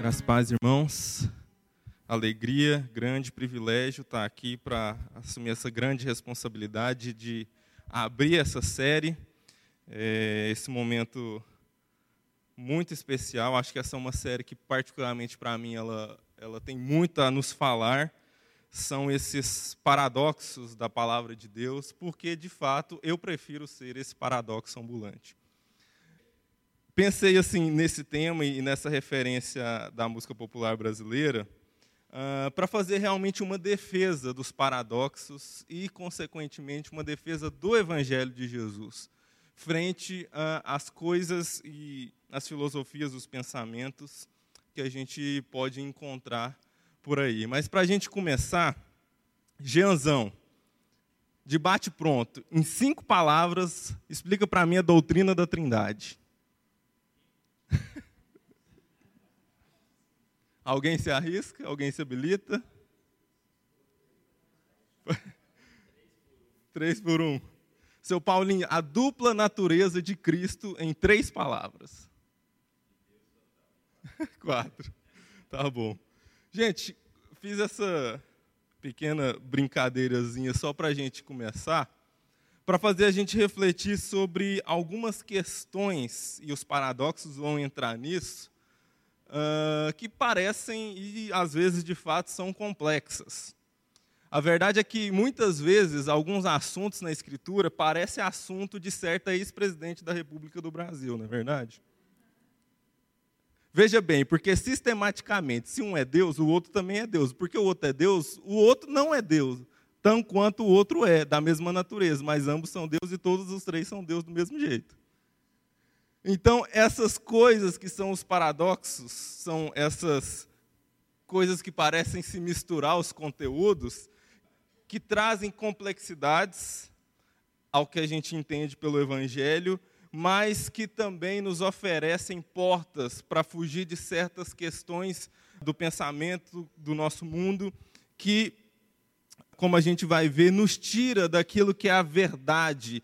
Graças paz, irmãos. Alegria, grande privilégio estar aqui para assumir essa grande responsabilidade de abrir essa série. É, esse momento muito especial. Acho que essa é uma série que, particularmente para mim, ela, ela tem muito a nos falar. São esses paradoxos da palavra de Deus, porque, de fato, eu prefiro ser esse paradoxo ambulante pensei assim nesse tema e nessa referência da música popular brasileira uh, ah, para fazer realmente uma defesa dos paradoxos e, consequentemente, uma defesa do Evangelho de Jesus frente uh, às coisas e às filosofias, os pensamentos que a gente pode encontrar por aí. Mas para a gente começar, Jeanzão, debate pronto, em cinco palavras, explica para mim a doutrina da Trindade. Alguém se arrisca? Alguém se habilita? Três por um. Seu Paulinho, a dupla natureza de Cristo em três palavras. Quatro. Tá bom. Gente, fiz essa pequena brincadeirazinha só para a gente começar, para fazer a gente refletir sobre algumas questões, e os paradoxos vão entrar nisso, uh, que parecem e às vezes de fato são complexas. A verdade é que muitas vezes alguns assuntos na Escritura parecem assunto de certa ex-presidente da República do Brasil, não é verdade? Veja bem, porque sistematicamente, se um é Deus, o outro também é Deus. Porque o outro é Deus, o outro não é Deus, tão quanto o outro é, da mesma natureza, mas ambos são Deus e todos os três são Deus do mesmo jeito. Então, essas coisas que são os paradoxos, são essas coisas que parecem se misturar os conteúdos, que trazem complexidades ao que a gente entende pelo Evangelho, mas que também nos oferecem portas para fugir de certas questões do pensamento do nosso mundo, que, como a gente vai ver, nos tira daquilo que é a verdade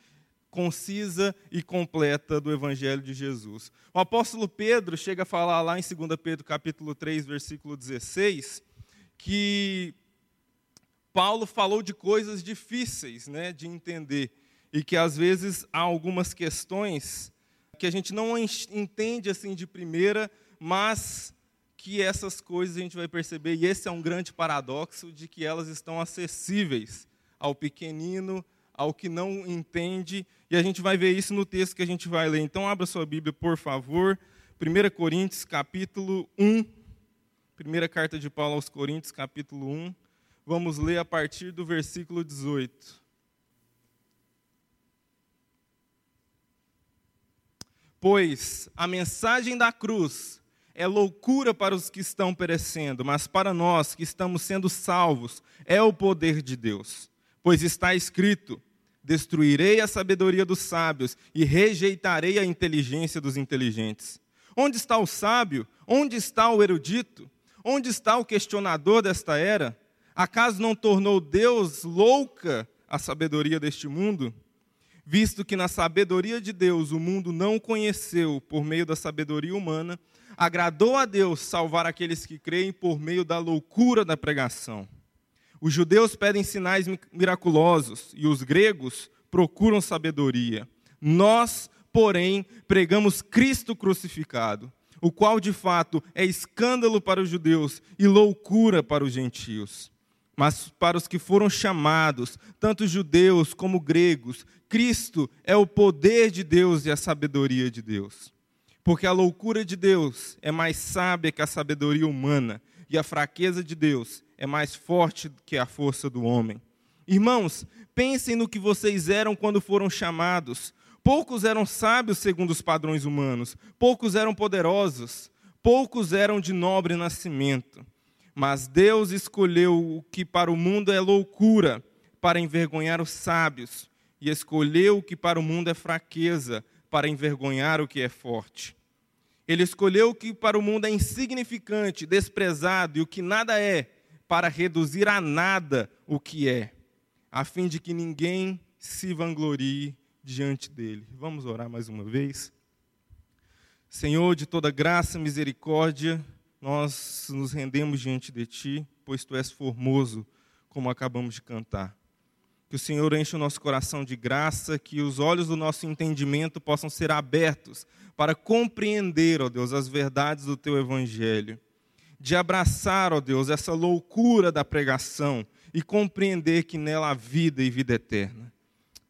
concisa e completa do Evangelho de Jesus. O apóstolo Pedro chega a falar lá em 2 Pedro capítulo 3, versículo 16, que Paulo falou de coisas difíceis né, de entender e que às vezes há algumas questões que a gente não entende assim de primeira, mas que essas coisas a gente vai perceber, e esse é um grande paradoxo, de que elas estão acessíveis ao pequenino, ao que não entende, e a gente vai ver isso no texto que a gente vai ler. Então, abra sua Bíblia, por favor. 1 Coríntios, capítulo 1. Primeira carta de Paulo aos Coríntios, capítulo 1. Vamos ler a partir do versículo 18. Pois a mensagem da cruz é loucura para os que estão perecendo, mas para nós que estamos sendo salvos, é o poder de Deus. Pois está escrito: Destruirei a sabedoria dos sábios e rejeitarei a inteligência dos inteligentes. Onde está o sábio? Onde está o erudito? Onde está o questionador desta era? Acaso não tornou Deus louca a sabedoria deste mundo? Visto que na sabedoria de Deus o mundo não o conheceu por meio da sabedoria humana, agradou a Deus salvar aqueles que creem por meio da loucura da pregação. Os judeus pedem sinais miraculosos e os gregos procuram sabedoria. Nós, porém, pregamos Cristo crucificado, o qual de fato é escândalo para os judeus e loucura para os gentios. Mas para os que foram chamados, tanto judeus como gregos, Cristo é o poder de Deus e a sabedoria de Deus. Porque a loucura de Deus é mais sábia que a sabedoria humana, e a fraqueza de Deus é mais forte que a força do homem. Irmãos, pensem no que vocês eram quando foram chamados. Poucos eram sábios segundo os padrões humanos, poucos eram poderosos, poucos eram de nobre nascimento. Mas Deus escolheu o que para o mundo é loucura, para envergonhar os sábios, e escolheu o que para o mundo é fraqueza, para envergonhar o que é forte. Ele escolheu o que para o mundo é insignificante, desprezado e o que nada é, para reduzir a nada o que é, a fim de que ninguém se vanglorie diante dele. Vamos orar mais uma vez. Senhor, de toda graça, misericórdia, nós nos rendemos diante de Ti, pois Tu és formoso, como acabamos de cantar. Que o Senhor enche o nosso coração de graça, que os olhos do nosso entendimento possam ser abertos para compreender, ó Deus, as verdades do Teu Evangelho. De abraçar, ó Deus, essa loucura da pregação e compreender que nela há vida e vida eterna.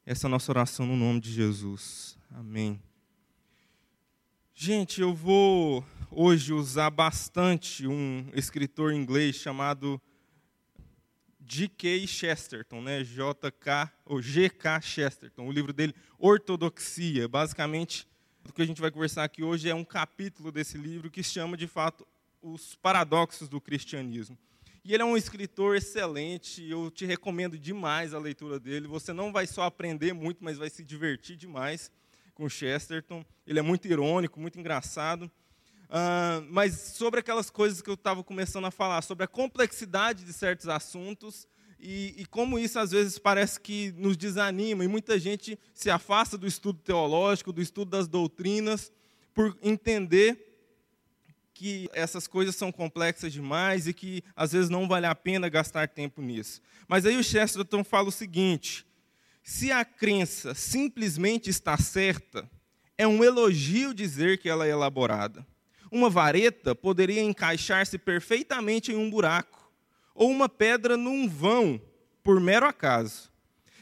Essa é a nossa oração no nome de Jesus. Amém. Gente, eu vou hoje usar bastante um escritor inglês chamado G.K. Chesterton, né? J.K. ou G.K. Chesterton. O livro dele, Ortodoxia. Basicamente, o que a gente vai conversar aqui hoje é um capítulo desse livro que chama, de fato, os paradoxos do cristianismo. E ele é um escritor excelente, eu te recomendo demais a leitura dele. Você não vai só aprender muito, mas vai se divertir demais com Chesterton. Ele é muito irônico, muito engraçado. Uh, mas sobre aquelas coisas que eu estava começando a falar, sobre a complexidade de certos assuntos e, e, como isso às vezes parece que nos desanima e muita gente se afasta do estudo teológico, do estudo das doutrinas, por entender que essas coisas são complexas demais e que às vezes não vale a pena gastar tempo nisso. Mas aí o Chesterton fala o seguinte: se a crença simplesmente está certa, é um elogio dizer que ela é elaborada. Uma vareta poderia encaixar-se perfeitamente em um buraco, ou uma pedra num vão, por mero acaso.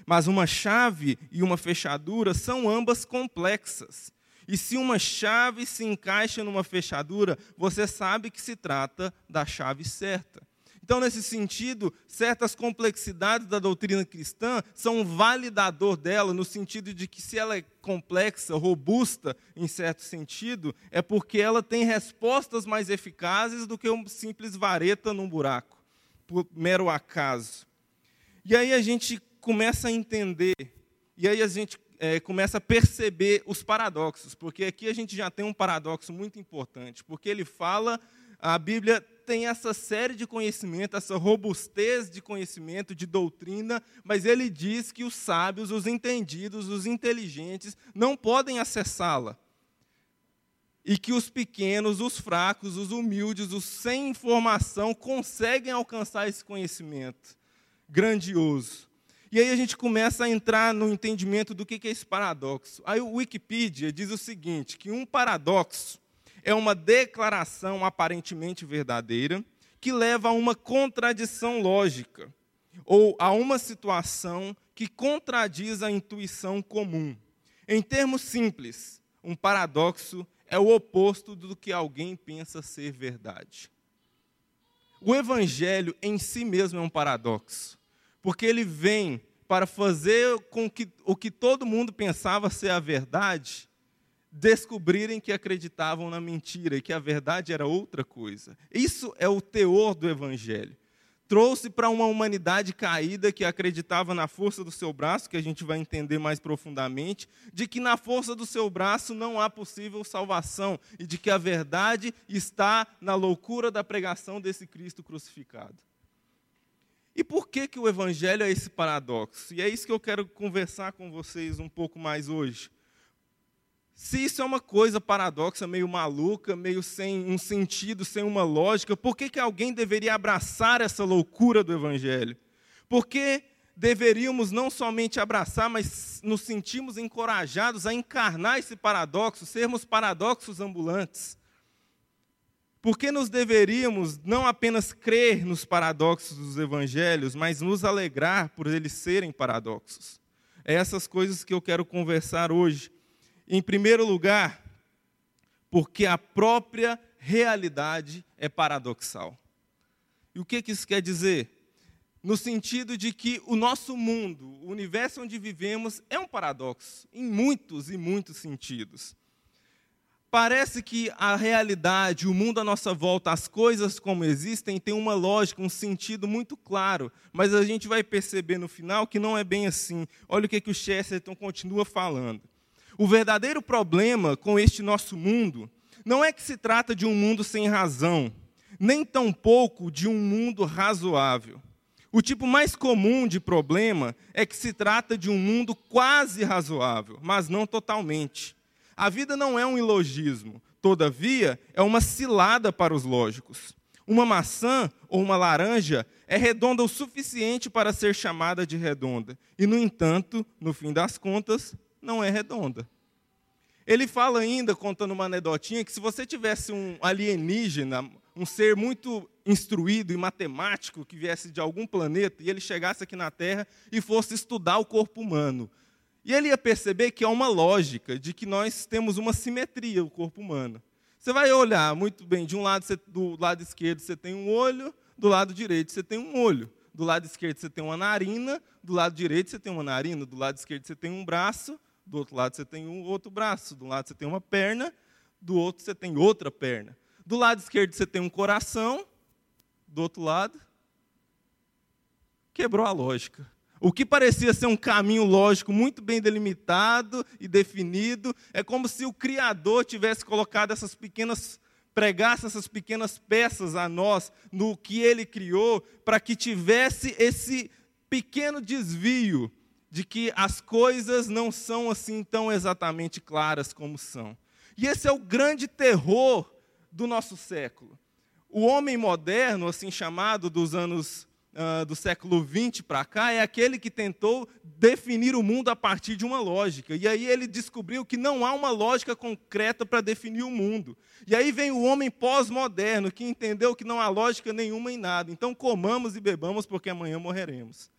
Mas uma chave e uma fechadura são ambas complexas. E se uma chave se encaixa numa fechadura, você sabe que se trata da chave certa. Então, nesse sentido, certas complexidades da doutrina cristã são um validador dela, no sentido de que, se ela é complexa, robusta, em certo sentido, é porque ela tem respostas mais eficazes do que uma simples vareta num buraco, por mero acaso. E aí a gente começa a entender, e aí a gente é, começa a perceber os paradoxos, porque aqui a gente já tem um paradoxo muito importante, porque ele fala, a Bíblia tem essa série de conhecimento, essa robustez de conhecimento, de doutrina, mas ele diz que os sábios, os entendidos, os inteligentes não podem acessá-la. E que os pequenos, os fracos, os humildes, os sem informação conseguem alcançar esse conhecimento grandioso. E aí a gente começa a entrar no entendimento do que é esse paradoxo. Aí o Wikipedia diz o seguinte, que um paradoxo é uma declaração aparentemente verdadeira que leva a uma contradição lógica ou a uma situação que contradiz a intuição comum. Em termos simples, um paradoxo é o oposto do que alguém pensa ser verdade. O evangelho em si mesmo é um paradoxo, porque ele vem para fazer com que o que todo mundo pensava ser a verdade descobrirem que acreditavam na mentira e que a verdade era outra coisa. Isso é o teor do Evangelho. Trouxe para uma humanidade caída que acreditava na força do seu braço, que a gente vai entender mais profundamente, de que na força do seu braço não há possível salvação e de que a verdade está na loucura da pregação desse Cristo crucificado. E por que, que o Evangelho é esse paradoxo? E é isso que eu quero conversar com vocês um pouco mais hoje. Se isso é uma coisa paradoxa, meio maluca, meio sem um sentido, sem uma lógica, por que, que alguém deveria abraçar essa loucura do Evangelho? Por que deveríamos não somente abraçar, mas nos sentimos encorajados a encarnar esse paradoxo, sermos paradoxos ambulantes? Por que nos deveríamos não apenas crer nos paradoxos dos evangelhos, mas nos alegrar por eles serem paradoxos? É essas coisas que eu quero conversar hoje. Em primeiro lugar, porque a própria realidade é paradoxal. E o que, isso quer dizer? No sentido de que o nosso mundo, o universo onde vivemos, é um paradoxo, em muitos e muitos sentidos. Parece que a realidade, o mundo à nossa volta, as coisas como existem, tem uma lógica, um sentido muito claro, mas a gente vai perceber no final que não é bem assim. Olha o que, que o Chesterton continua falando. O verdadeiro problema com este nosso mundo não é que se trata de um mundo sem razão, nem tampouco de um mundo razoável. O tipo mais comum de problema é que se trata de um mundo quase razoável, mas não totalmente. A vida não é um ilogismo. todavia, é uma cilada para os lógicos. Uma maçã ou uma laranja é redonda o suficiente para ser chamada de redonda, e, no entanto, no fim das contas, não é redonda. Ele fala ainda, contando uma anedotinha, que se você tivesse um alienígena, um ser muito instruído e matemático que viesse de algum planeta e ele chegasse aqui na Terra e fosse estudar o corpo humano, e ele ia perceber que há uma lógica de que nós temos uma simetria o corpo humano. Você vai olhar muito bem, de um lado, você, do lado esquerdo você tem um olho, do lado direito você tem um olho. Do lado esquerdo você tem uma narina, do lado direito você tem uma narina, do lado esquerdo você tem um braço, do outro lado você tem um outro braço, do lado você tem uma perna, do outro você tem outra perna. Do lado esquerdo você tem um coração, do outro lado quebrou a lógica. O que parecia ser um caminho lógico muito bem delimitado e definido, é como se o Criador tivesse colocado essas pequenas, pregasse essas pequenas peças a nós no que ele criou, para que tivesse esse pequeno desvio de que as coisas não são assim tão exatamente claras como são. E esse é o grande terror do nosso século. O homem moderno, assim chamado dos anos uh, do século XX para cá, é aquele que tentou definir o mundo a partir de uma lógica. E aí ele descobriu que não há uma lógica concreta para definir o mundo. E aí vem o homem pós-moderno, que entendeu que não há lógica nenhuma em nada. Então comamos e bebamos, porque amanhã morreremos.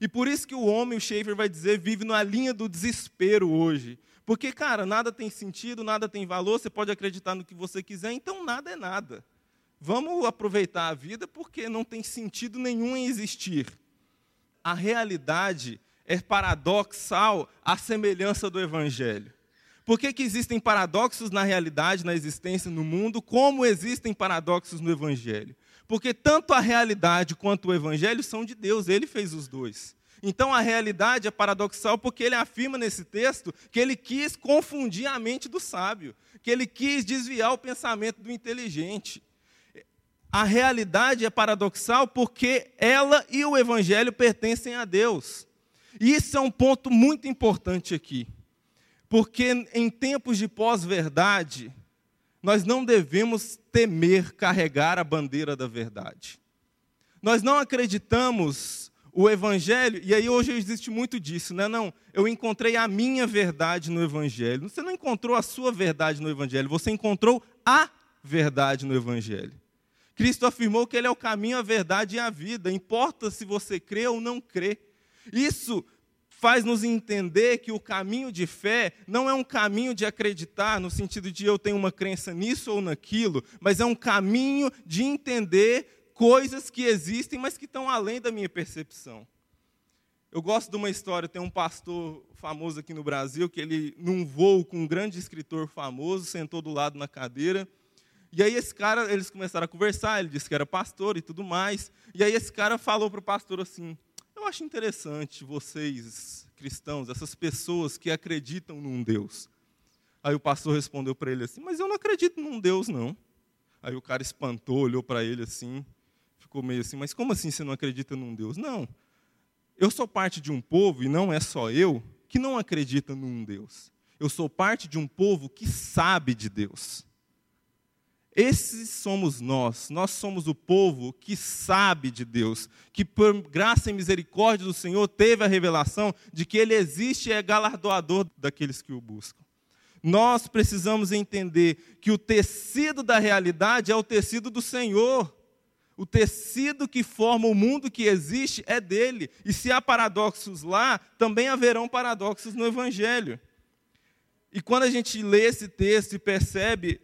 E por isso que o homem, o Schaefer vai dizer, vive na linha do desespero hoje. Porque, cara, nada tem sentido, nada tem valor, você pode acreditar no que você quiser, então nada é nada. Vamos aproveitar a vida porque não tem sentido nenhum em existir. A realidade é paradoxal à semelhança do Evangelho. Por que, que existem paradoxos na realidade, na existência, no mundo, como existem paradoxos no Evangelho? Porque tanto a realidade quanto o evangelho são de Deus, ele fez os dois. Então a realidade é paradoxal porque ele afirma nesse texto que ele quis confundir a mente do sábio, que ele quis desviar o pensamento do inteligente. A realidade é paradoxal porque ela e o evangelho pertencem a Deus. E isso é um ponto muito importante aqui. Porque em tempos de pós-verdade, nós não devemos temer carregar a bandeira da verdade. Nós não acreditamos o evangelho, e aí hoje existe muito disso, né? Não, eu encontrei a minha verdade no evangelho. Você não encontrou a sua verdade no evangelho, você encontrou a verdade no evangelho. Cristo afirmou que ele é o caminho, a verdade e a vida, importa se você crê ou não crê. Isso faz nos entender que o caminho de fé não é um caminho de acreditar no sentido de eu tenho uma crença nisso ou naquilo, mas é um caminho de entender coisas que existem, mas que estão além da minha percepção. Eu gosto de uma história, tem um pastor famoso aqui no Brasil que ele num voo com um grande escritor famoso, sentou do lado na cadeira, e aí esse cara, eles começaram a conversar, ele disse que era pastor e tudo mais. E aí esse cara falou para o pastor assim: eu acho interessante vocês, cristãos, essas pessoas que acreditam num Deus. Aí o pastor respondeu para ele assim: Mas eu não acredito num Deus, não. Aí o cara espantou, olhou para ele assim, ficou meio assim: Mas como assim você não acredita num Deus? Não. Eu sou parte de um povo, e não é só eu, que não acredita num Deus. Eu sou parte de um povo que sabe de Deus. Esses somos nós. Nós somos o povo que sabe de Deus, que por graça e misericórdia do Senhor teve a revelação de que Ele existe e é galardoador daqueles que o buscam. Nós precisamos entender que o tecido da realidade é o tecido do Senhor. O tecido que forma o mundo que existe é dele. E se há paradoxos lá, também haverão paradoxos no Evangelho. E quando a gente lê esse texto e percebe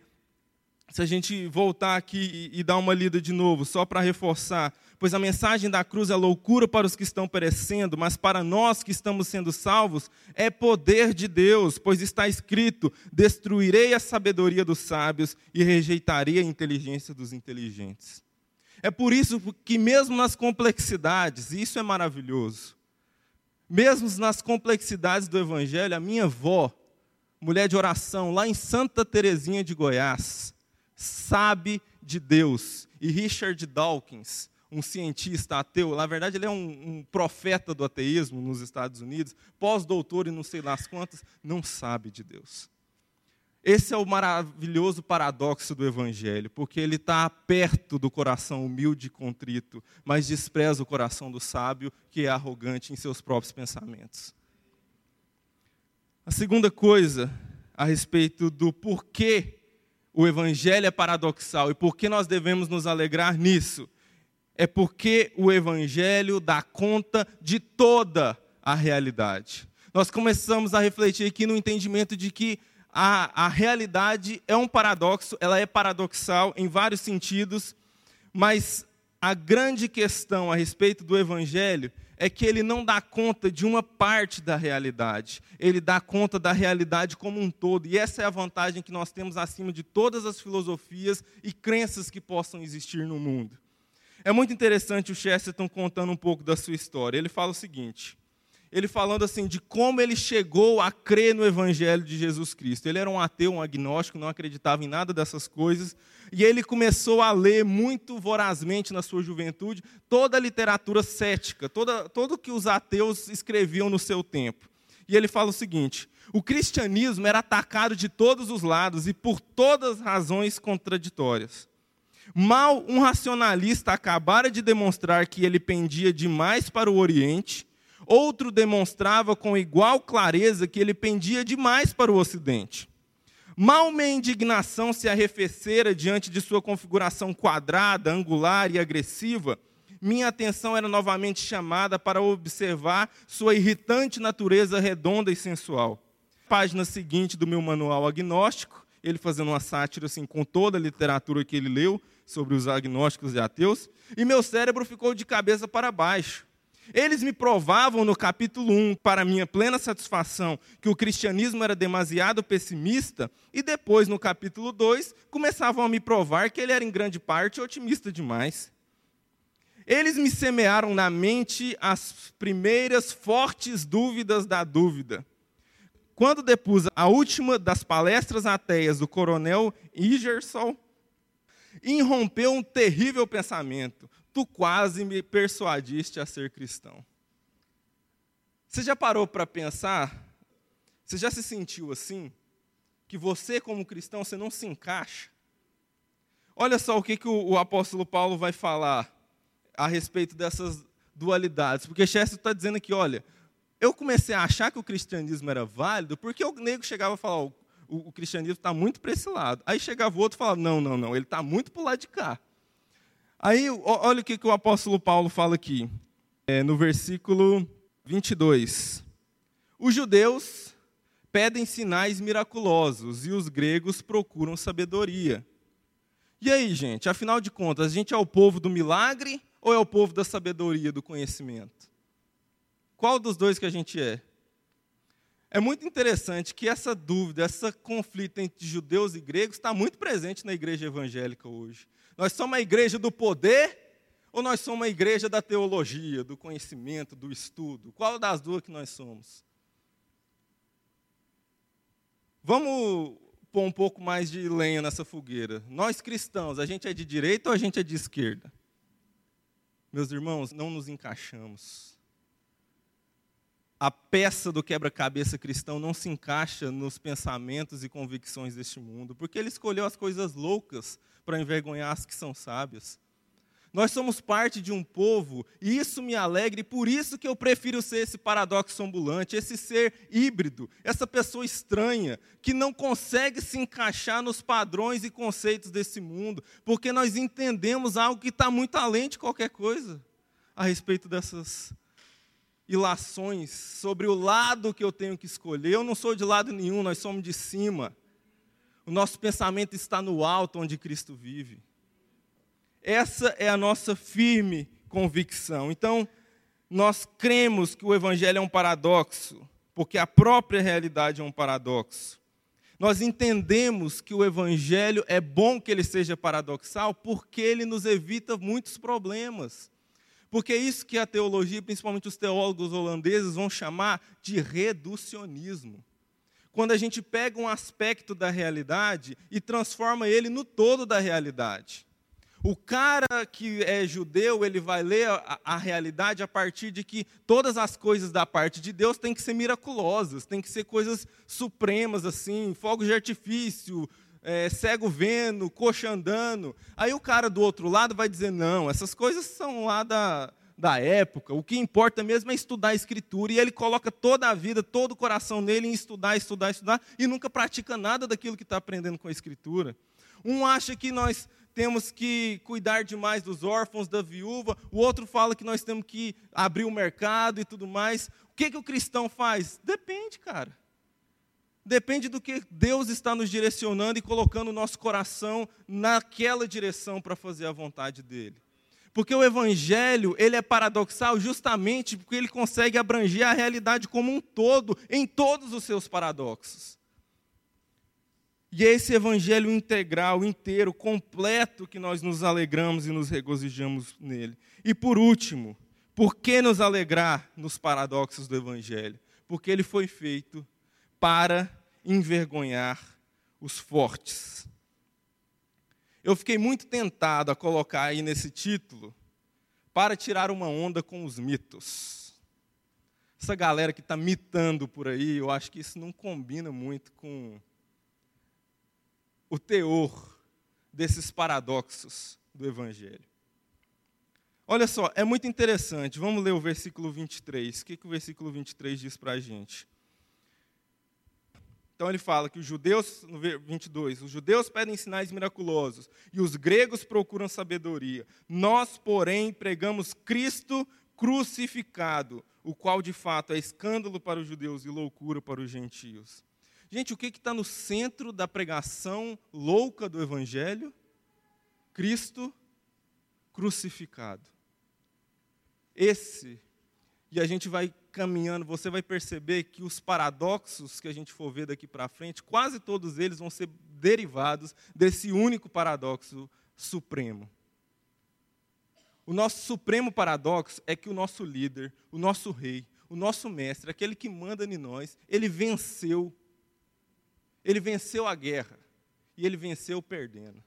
se a gente voltar aqui e, dar uma lida de novo, só para reforçar, pois a mensagem da cruz é loucura para os que estão perecendo, mas para nós que estamos sendo salvos é poder de Deus, pois está escrito: destruirei a sabedoria dos sábios e rejeitarei a inteligência dos inteligentes. É por isso que, mesmo nas complexidades, e isso é maravilhoso, mesmo nas complexidades do Evangelho, a minha avó, mulher de oração, lá em Santa Terezinha de Goiás, sabe de Deus. E Richard Dawkins, um cientista ateu, na verdade ele é um, um profeta do ateísmo nos Estados Unidos, pós-doutor e não sei lá as quantas, não sabe de Deus. Esse é o maravilhoso paradoxo do Evangelho, porque ele está perto do coração humilde e contrito, mas despreza o coração do sábio, que é arrogante em seus próprios pensamentos. A segunda coisa a respeito do porquê o Evangelho é paradoxal e por que nós devemos nos alegrar nisso, é porque o Evangelho dá conta de toda a realidade. Nós começamos a refletir aqui no entendimento de que a, a realidade é um paradoxo, ela é paradoxal em vários sentidos, mas a grande questão a respeito do Evangelho é que ele não dá conta de uma parte da realidade, ele dá conta da realidade como um todo, e essa é a vantagem que nós temos acima de todas as filosofias e crenças que possam existir no mundo. É muito interessante o Chesterton contando um pouco da sua história. Ele fala o seguinte: ele falando assim de como ele chegou a crer no evangelho de Jesus Cristo. Ele era um ateu, um agnóstico, não acreditava em nada dessas coisas, e ele começou a ler muito vorazmente na sua juventude toda a literatura cética, toda, todo o que os ateus escreviam no seu tempo. E ele fala o seguinte: o cristianismo era atacado de todos os lados e por todas as razões contraditórias. Mal um racionalista acabara de demonstrar que ele pendia demais para o Oriente, Outro demonstrava com igual clareza que ele pendia demais para o ocidente. Mal minha indignação se arrefecera diante de sua configuração quadrada, angular e agressiva, minha atenção era novamente chamada para observar sua irritante natureza redonda e sensual. Página seguinte do meu manual agnóstico, ele fazendo uma sátira assim com toda a literatura que ele leu sobre os agnósticos e ateus, e meu cérebro ficou de cabeça para baixo. Eles me provavam no capítulo 1, para minha plena satisfação, que o cristianismo era demasiado pessimista, e depois, no capítulo 2, começavam a me provar que ele era em grande parte otimista demais. Eles me semearam na mente as primeiras fortes dúvidas da dúvida. Quando depus a última das palestras ateias do coronel Ingersoll, irrompeu um terrível pensamento tu quase me persuadiste a ser cristão. Você já parou para pensar? Você já se sentiu assim? Que você, como cristão, você não se encaixa? Olha só o que, que o, o apóstolo Paulo vai falar a respeito dessas dualidades. Porque Chester está dizendo aqui, olha, eu comecei a achar que o cristianismo era válido porque o nego chegava a falar, o, o cristianismo está muito para esse lado. Aí chegava o outro e falava, não, não, não, ele está muito para o lado de cá. Aí, olha o que, que o apóstolo Paulo fala aqui, é, no versículo 22. Os judeus pedem sinais miraculosos e os gregos procuram sabedoria. E aí, gente, afinal de contas, a gente é o povo do milagre ou é o povo da sabedoria, do conhecimento? Qual dos dois que a gente é? É muito interessante que essa dúvida, esse conflito entre judeus e gregos está muito presente na igreja evangélica hoje. Nós somos uma igreja do poder ou nós somos uma igreja da teologia, do conhecimento, do estudo? Qual das duas que nós somos? Vamos pôr um pouco mais de lenha nessa fogueira. Nós cristãos, a gente é de direita ou a gente é de esquerda? Meus irmãos, não nos encaixamos. A peça do quebra-cabeça cristão não se encaixa nos pensamentos e convicções deste mundo, porque ele escolheu as coisas loucas para envergonhar as que são sábias. Nós somos parte de um povo, e isso me alegra, e por isso que eu prefiro ser esse paradoxo ambulante, esse ser híbrido, essa pessoa estranha, que não consegue se encaixar nos padrões e conceitos desse mundo, porque nós entendemos algo que está muito além de qualquer coisa a respeito dessas ilações sobre o lado que eu tenho que escolher. Eu não sou de lado nenhum, nós somos de cima. O nosso pensamento está no alto onde Cristo vive. Essa é a nossa firme convicção. Então, nós cremos que o Evangelho é um paradoxo, porque a própria realidade é um paradoxo. Nós entendemos que o Evangelho é bom que ele seja paradoxal, porque ele nos evita muitos problemas. Porque é isso que a teologia, principalmente os teólogos holandeses, vão chamar de reducionismo quando a gente pega um aspecto da realidade e transforma ele no todo da realidade. O cara que é judeu, ele vai ler a, a, realidade a partir de que todas as coisas da parte de Deus têm que ser miraculosas, têm que ser coisas supremas, assim, fogos de artifício, é, cego vendo, coxa andando. Aí o cara do outro lado vai dizer: não, essas coisas são lá da, da época, o que importa mesmo é estudar a Escritura, e ele coloca toda a vida, todo o coração nele em estudar, estudar, estudar, e nunca pratica nada daquilo que está aprendendo com a Escritura. Um acha que nós temos que cuidar demais dos órfãos, da viúva, o outro fala que nós temos que abrir o mercado e tudo mais. O que, que o cristão faz? Depende, cara. Depende do que Deus está nos direcionando e colocando o nosso coração naquela direção para fazer a vontade dele. Porque o evangelho, ele é paradoxal justamente porque ele consegue abranger a realidade como um todo, em todos os seus paradoxos. E é esse evangelho integral, inteiro, completo, que nós nos alegramos e nos regozijamos nele. E por último, por que nos alegrar nos paradoxos do evangelho? Porque ele foi feito para envergonhar os fortes. Eu fiquei muito tentado a colocar aí nesse título para tirar uma onda com os mitos. Essa galera que está mitando por aí, eu acho que isso não combina muito com o teor desses paradoxos do Evangelho. Olha só, é muito interessante. Vamos ler o versículo 23. O que, que o versículo 23 diz para a gente? Então ele fala que os judeus, no 22, os judeus pedem sinais miraculosos e os gregos procuram sabedoria. Nós, porém, pregamos Cristo crucificado, o qual de fato é escândalo para os judeus e loucura para os gentios. Gente, o que está no centro da pregação louca do Evangelho? Cristo crucificado. Esse, e a gente vai caminhando, você vai perceber que os paradoxos que a gente for ver daqui para frente, quase todos eles vão ser derivados desse único paradoxo supremo. O nosso supremo paradoxo é que o nosso líder, o nosso rei, o nosso mestre, aquele que manda em nós, ele venceu ele venceu a guerra e ele venceu perdendo.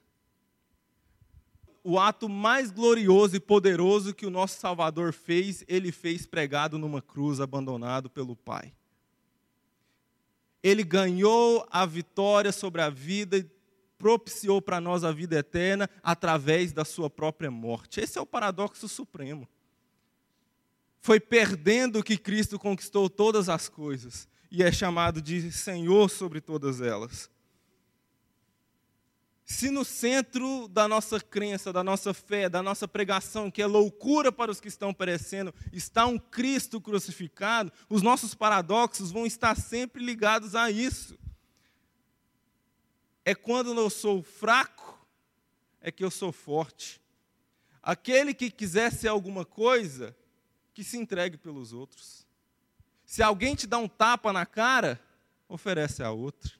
O ato mais glorioso e poderoso que o nosso Salvador fez, ele fez pregado numa cruz, abandonado pelo Pai. Ele ganhou a vitória sobre a vida e propiciou para nós a vida eterna através da sua própria morte. Esse é o paradoxo supremo. Foi perdendo que Cristo conquistou todas as coisas e é chamado de Senhor sobre todas elas. Se no centro da nossa crença, da nossa fé, da nossa pregação, que é loucura para os que estão perecendo, está um Cristo crucificado, os nossos paradoxos vão estar sempre ligados a isso. É quando eu sou fraco, é que eu sou forte. Aquele que quiser ser alguma coisa, que se entregue pelos outros. Se alguém te dá um tapa na cara, oferece a outra.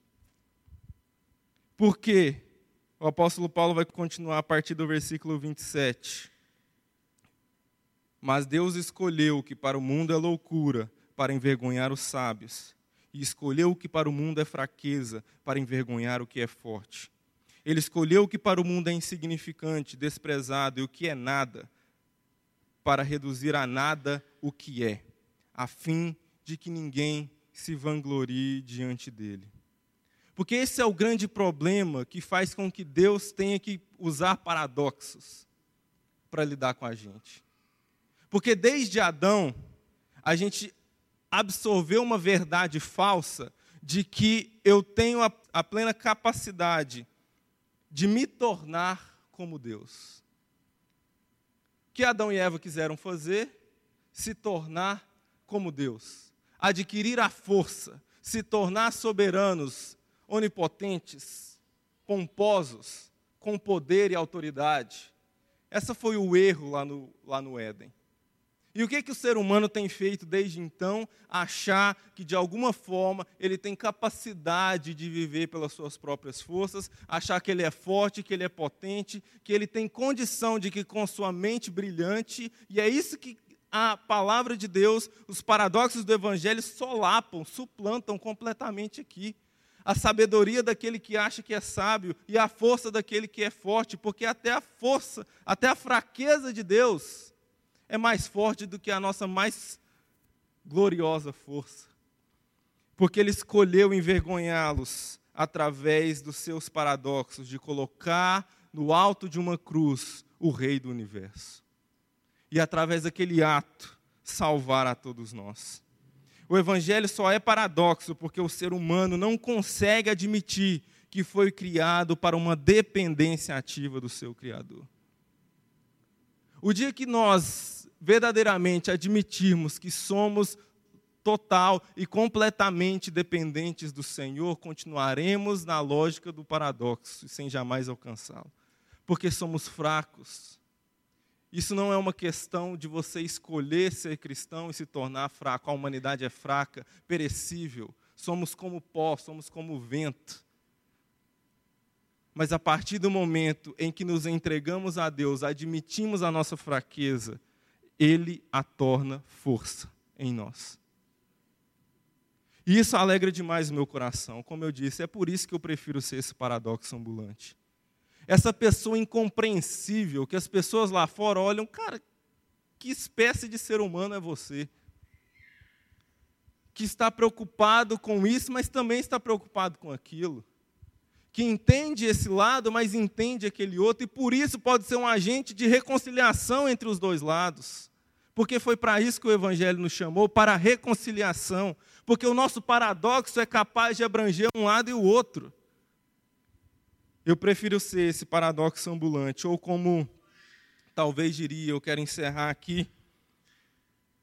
Porque o apóstolo Paulo vai continuar a partir do versículo 27. Mas Deus escolheu o que para o mundo é loucura, para envergonhar os sábios, e escolheu o que para o mundo é fraqueza, para envergonhar o que é forte. Ele escolheu o que para o mundo é insignificante, desprezado e o que é nada, para reduzir a nada o que é, a fim de que ninguém se vanglorie diante dele. Porque esse é o grande problema que faz com que Deus tenha que usar paradoxos para lidar com a gente. Porque desde Adão, a gente absorveu uma verdade falsa de que eu tenho a, a plena capacidade de me tornar como Deus. O que Adão e Eva quiseram fazer? Se tornar como Deus adquirir a força, se tornar soberanos, onipotentes, pomposos, com poder e autoridade. Essa foi o erro lá no, lá no Éden. E o que, que o ser humano tem feito desde então? Achar que, de alguma forma, ele tem capacidade de viver pelas suas próprias forças, achar que ele é forte, que ele é potente, que ele tem condição de que, com sua mente brilhante, e é isso que a palavra de Deus, os paradoxos do Evangelho solapam, suplantam completamente aqui. A sabedoria daquele que acha que é sábio e a força daquele que é forte, porque até a força, até a fraqueza de Deus é mais forte do que a nossa mais gloriosa força. Porque ele escolheu envergonhá-los através dos seus paradoxos de colocar no alto de uma cruz o rei do universo. E através daquele ato salvar a todos nós. O evangelho só é paradoxo porque o ser humano não consegue admitir que foi criado para uma dependência ativa do seu Criador. O dia que nós verdadeiramente admitirmos que somos total e completamente dependentes do Senhor, continuaremos na lógica do paradoxo, sem jamais alcançá-lo. Porque somos fracos, isso não é uma questão de você escolher ser cristão e se tornar fraco. A humanidade é fraca, perecível. Somos como pó, somos como vento. Mas a partir do momento em que nos entregamos a Deus, admitimos a nossa fraqueza, Ele a torna força em nós. E isso alegra demais o meu coração. Como eu disse, é por isso que eu prefiro ser esse paradoxo ambulante essa pessoa incompreensível que as pessoas lá fora olham, cara, que espécie de ser humano é você? Que está preocupado com isso, mas também está preocupado com aquilo. Que entende esse lado, mas entende aquele outro, e por isso pode ser um agente de reconciliação entre os dois lados. Porque foi para isso que o Evangelho nos chamou para a reconciliação. Porque o nosso paradoxo é capaz de abranger um lado e o outro. Eu prefiro ser esse paradoxo ambulante, ou como talvez diria, eu quero encerrar aqui,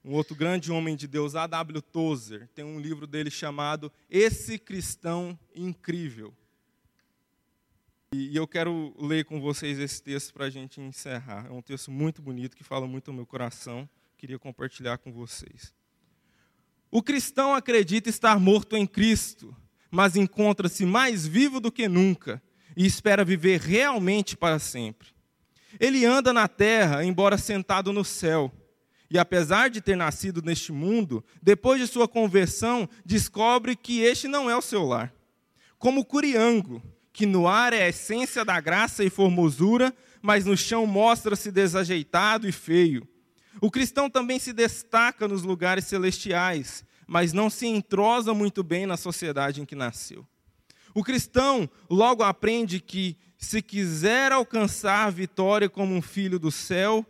um outro grande homem de Deus, A.W. Tozer, tem um livro dele chamado Esse Cristão Incrível. E eu quero ler com vocês esse texto para a gente encerrar. É um texto muito bonito que fala muito ao meu coração. Queria compartilhar com vocês. O cristão acredita estar morto em Cristo, mas encontra-se mais vivo do que nunca e espera viver realmente para sempre. Ele anda na terra, embora sentado no céu. E apesar de ter nascido neste mundo, depois de sua conversão, descobre que este não é o seu lar. Como curiango, que no ar é a essência da graça e formosura, mas no chão mostra-se desajeitado e feio. O cristão também se destaca nos lugares celestiais, mas não se entrosa muito bem na sociedade em que nasceu. O cristão logo aprende que, se quiser alcançar vitória como um filho do céu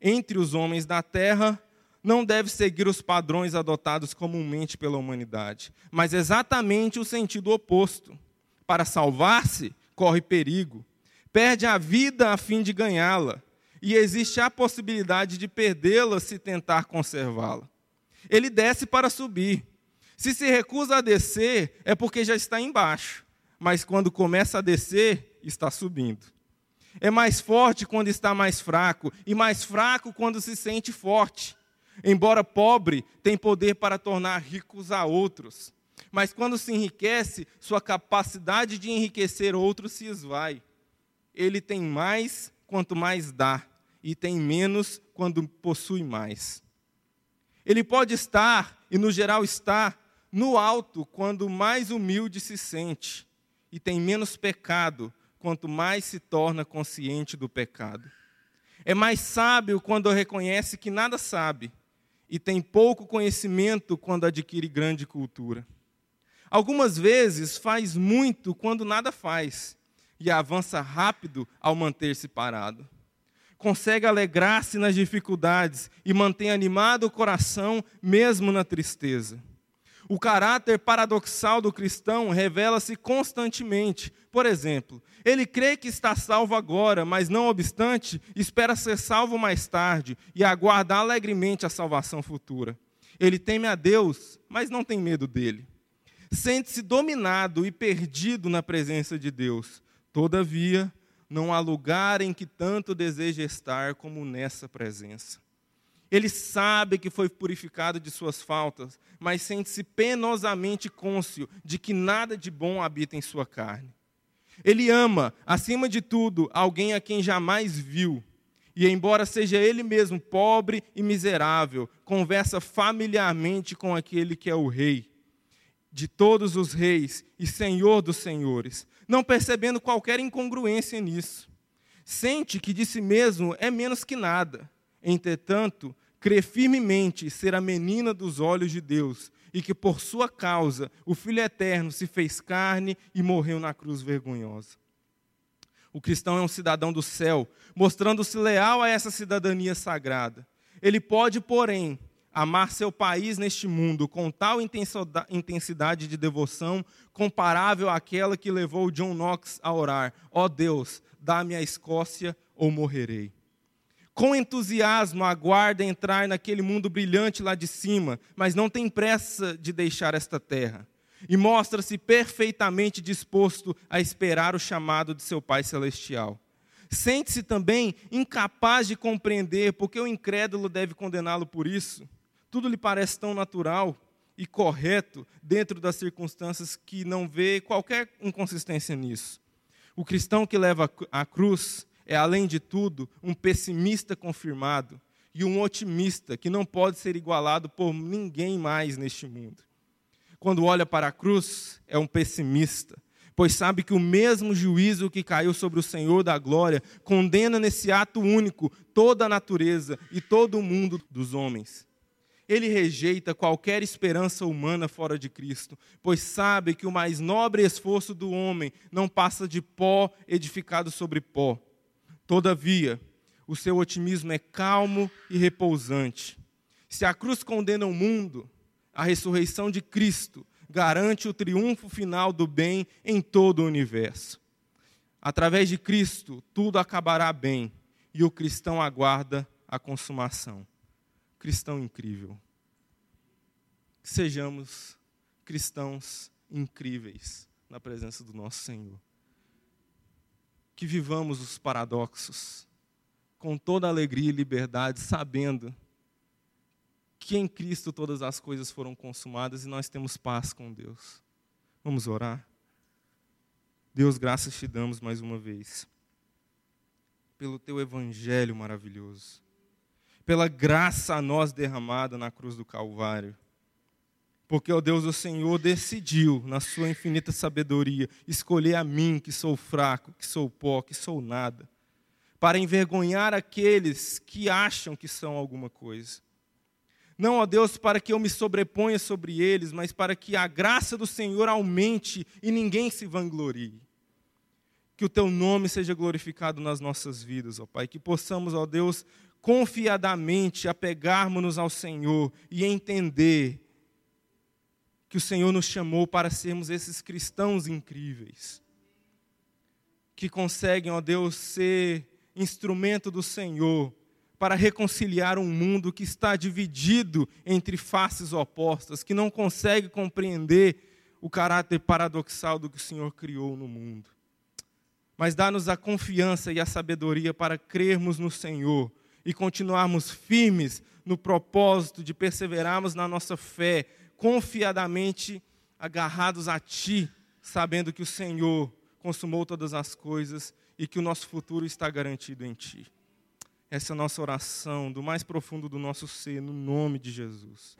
entre os homens da terra, não deve seguir os padrões adotados comumente pela humanidade, mas exatamente o sentido oposto. Para salvar-se, corre perigo, perde a vida a fim de ganhá-la, e existe a possibilidade de perdê-la se tentar conservá-la. Ele desce para subir, se se recusa a descer, é porque já está embaixo, mas quando começa a descer, está subindo. É mais forte quando está mais fraco, e mais fraco quando se sente forte. Embora pobre, tem poder para tornar ricos a outros. Mas quando se enriquece, sua capacidade de enriquecer outros se esvai. Ele tem mais quanto mais dá, e tem menos quando possui mais. Ele pode estar, e no geral está, no alto quando mais humilde se sente, e tem menos pecado quanto mais se torna consciente do pecado. É mais sábio quando reconhece que nada sabe, e tem pouco conhecimento quando adquire grande cultura. Algumas vezes faz muito quando nada faz, e avança rápido ao manter-se parado. Consegue alegrar-se nas dificuldades e mantém animado o coração mesmo na tristeza. O caráter paradoxal do cristão revela-se constantemente. Por exemplo, ele crê que está salvo agora, mas não obstante, espera ser salvo mais tarde e aguarda alegremente a salvação futura. Ele teme a Deus, mas não tem medo dele. Sente-se dominado e perdido na presença de Deus. Todavia, não há lugar em que tanto deseja estar como nessa presença. Ele sabe que foi purificado de suas faltas, mas sente-se penosamente cônscio de que nada de bom habita em sua carne. Ele ama, acima de tudo, alguém a quem jamais viu. E, embora seja ele mesmo pobre e miserável, conversa familiarmente com aquele que é o rei. de todos os reis e Senhor dos senhores, não percebendo qualquer incongruência nisso. Sente que de si mesmo é menos que nada. Entretanto, crê firmemente ser a menina dos olhos de Deus e que por sua causa o Filho Eterno se fez carne e morreu na cruz vergonhosa. O cristão é um cidadão do céu, mostrando-se leal a essa cidadania sagrada. Ele pode, porém, amar seu país neste mundo com tal intensidade de devoção comparável àquela que levou John Knox a orar: Ó oh Deus, dá-me a Escócia ou morrerei. Com entusiasmo aguarda entrar naquele mundo brilhante lá de cima, mas não tem pressa de deixar esta terra. E mostra-se perfeitamente disposto a esperar o chamado de seu Pai Celestial. Sente-se também incapaz de compreender porque o incrédulo deve condená-lo por isso tudo lhe parece tão natural e correto dentro das circunstâncias que não vê qualquer inconsistência nisso. O cristão que leva a cruz é, além de tudo, um pessimista confirmado e um otimista que não pode ser igualado por ninguém mais neste mundo. Quando olha para a cruz, é um pessimista, pois sabe que o mesmo juízo que caiu sobre o Senhor da glória condena nesse ato único toda a natureza e todo o mundo dos homens. Ele rejeita qualquer esperança humana fora de Cristo, pois sabe que o mais nobre esforço do homem não passa de pó edificado sobre pó. Todavia, o seu otimismo é calmo e repousante. Se a cruz condena o mundo, a ressurreição de Cristo garante o triunfo final do bem em todo o universo. Através de Cristo, tudo acabará bem e o cristão aguarda a consumação cristão incrível. Que sejamos cristãos incríveis na presença do nosso Senhor. Que vivamos os paradoxos com toda alegria e liberdade, sabendo que em Cristo todas as coisas foram consumadas e nós temos paz com Deus. Vamos orar? Deus, graças te damos mais uma vez pelo teu evangelho maravilhoso pela graça a nós derramada na cruz do Calvário. Porque, ó Deus, o Senhor decidiu, na sua infinita sabedoria, escolher a mim, que sou fraco, que sou pó, que sou nada, para envergonhar aqueles que acham que são alguma coisa. Não, ó Deus, para que eu me sobreponha sobre eles, mas para que a graça do Senhor aumente e ninguém se vanglorie. Que o teu nome seja glorificado nas nossas vidas, ó Pai. Que possamos, ó Deus, confiadamente apegarmos-nos ao Senhor e entender que o Senhor nos chamou para sermos esses cristãos incríveis, que conseguem, ó Deus, ser instrumento do Senhor para reconciliar um mundo que está dividido entre faces opostas, que não consegue compreender o caráter paradoxal do que o Senhor criou no mundo. Mas dá-nos a confiança e a sabedoria para crermos no Senhor e continuarmos firmes no propósito de perseverarmos na nossa fé, confiadamente agarrados a Ti, sabendo que o Senhor consumou todas as coisas e que o nosso futuro está garantido em Ti. Essa é a nossa oração do mais profundo do nosso ser, no nome de Jesus.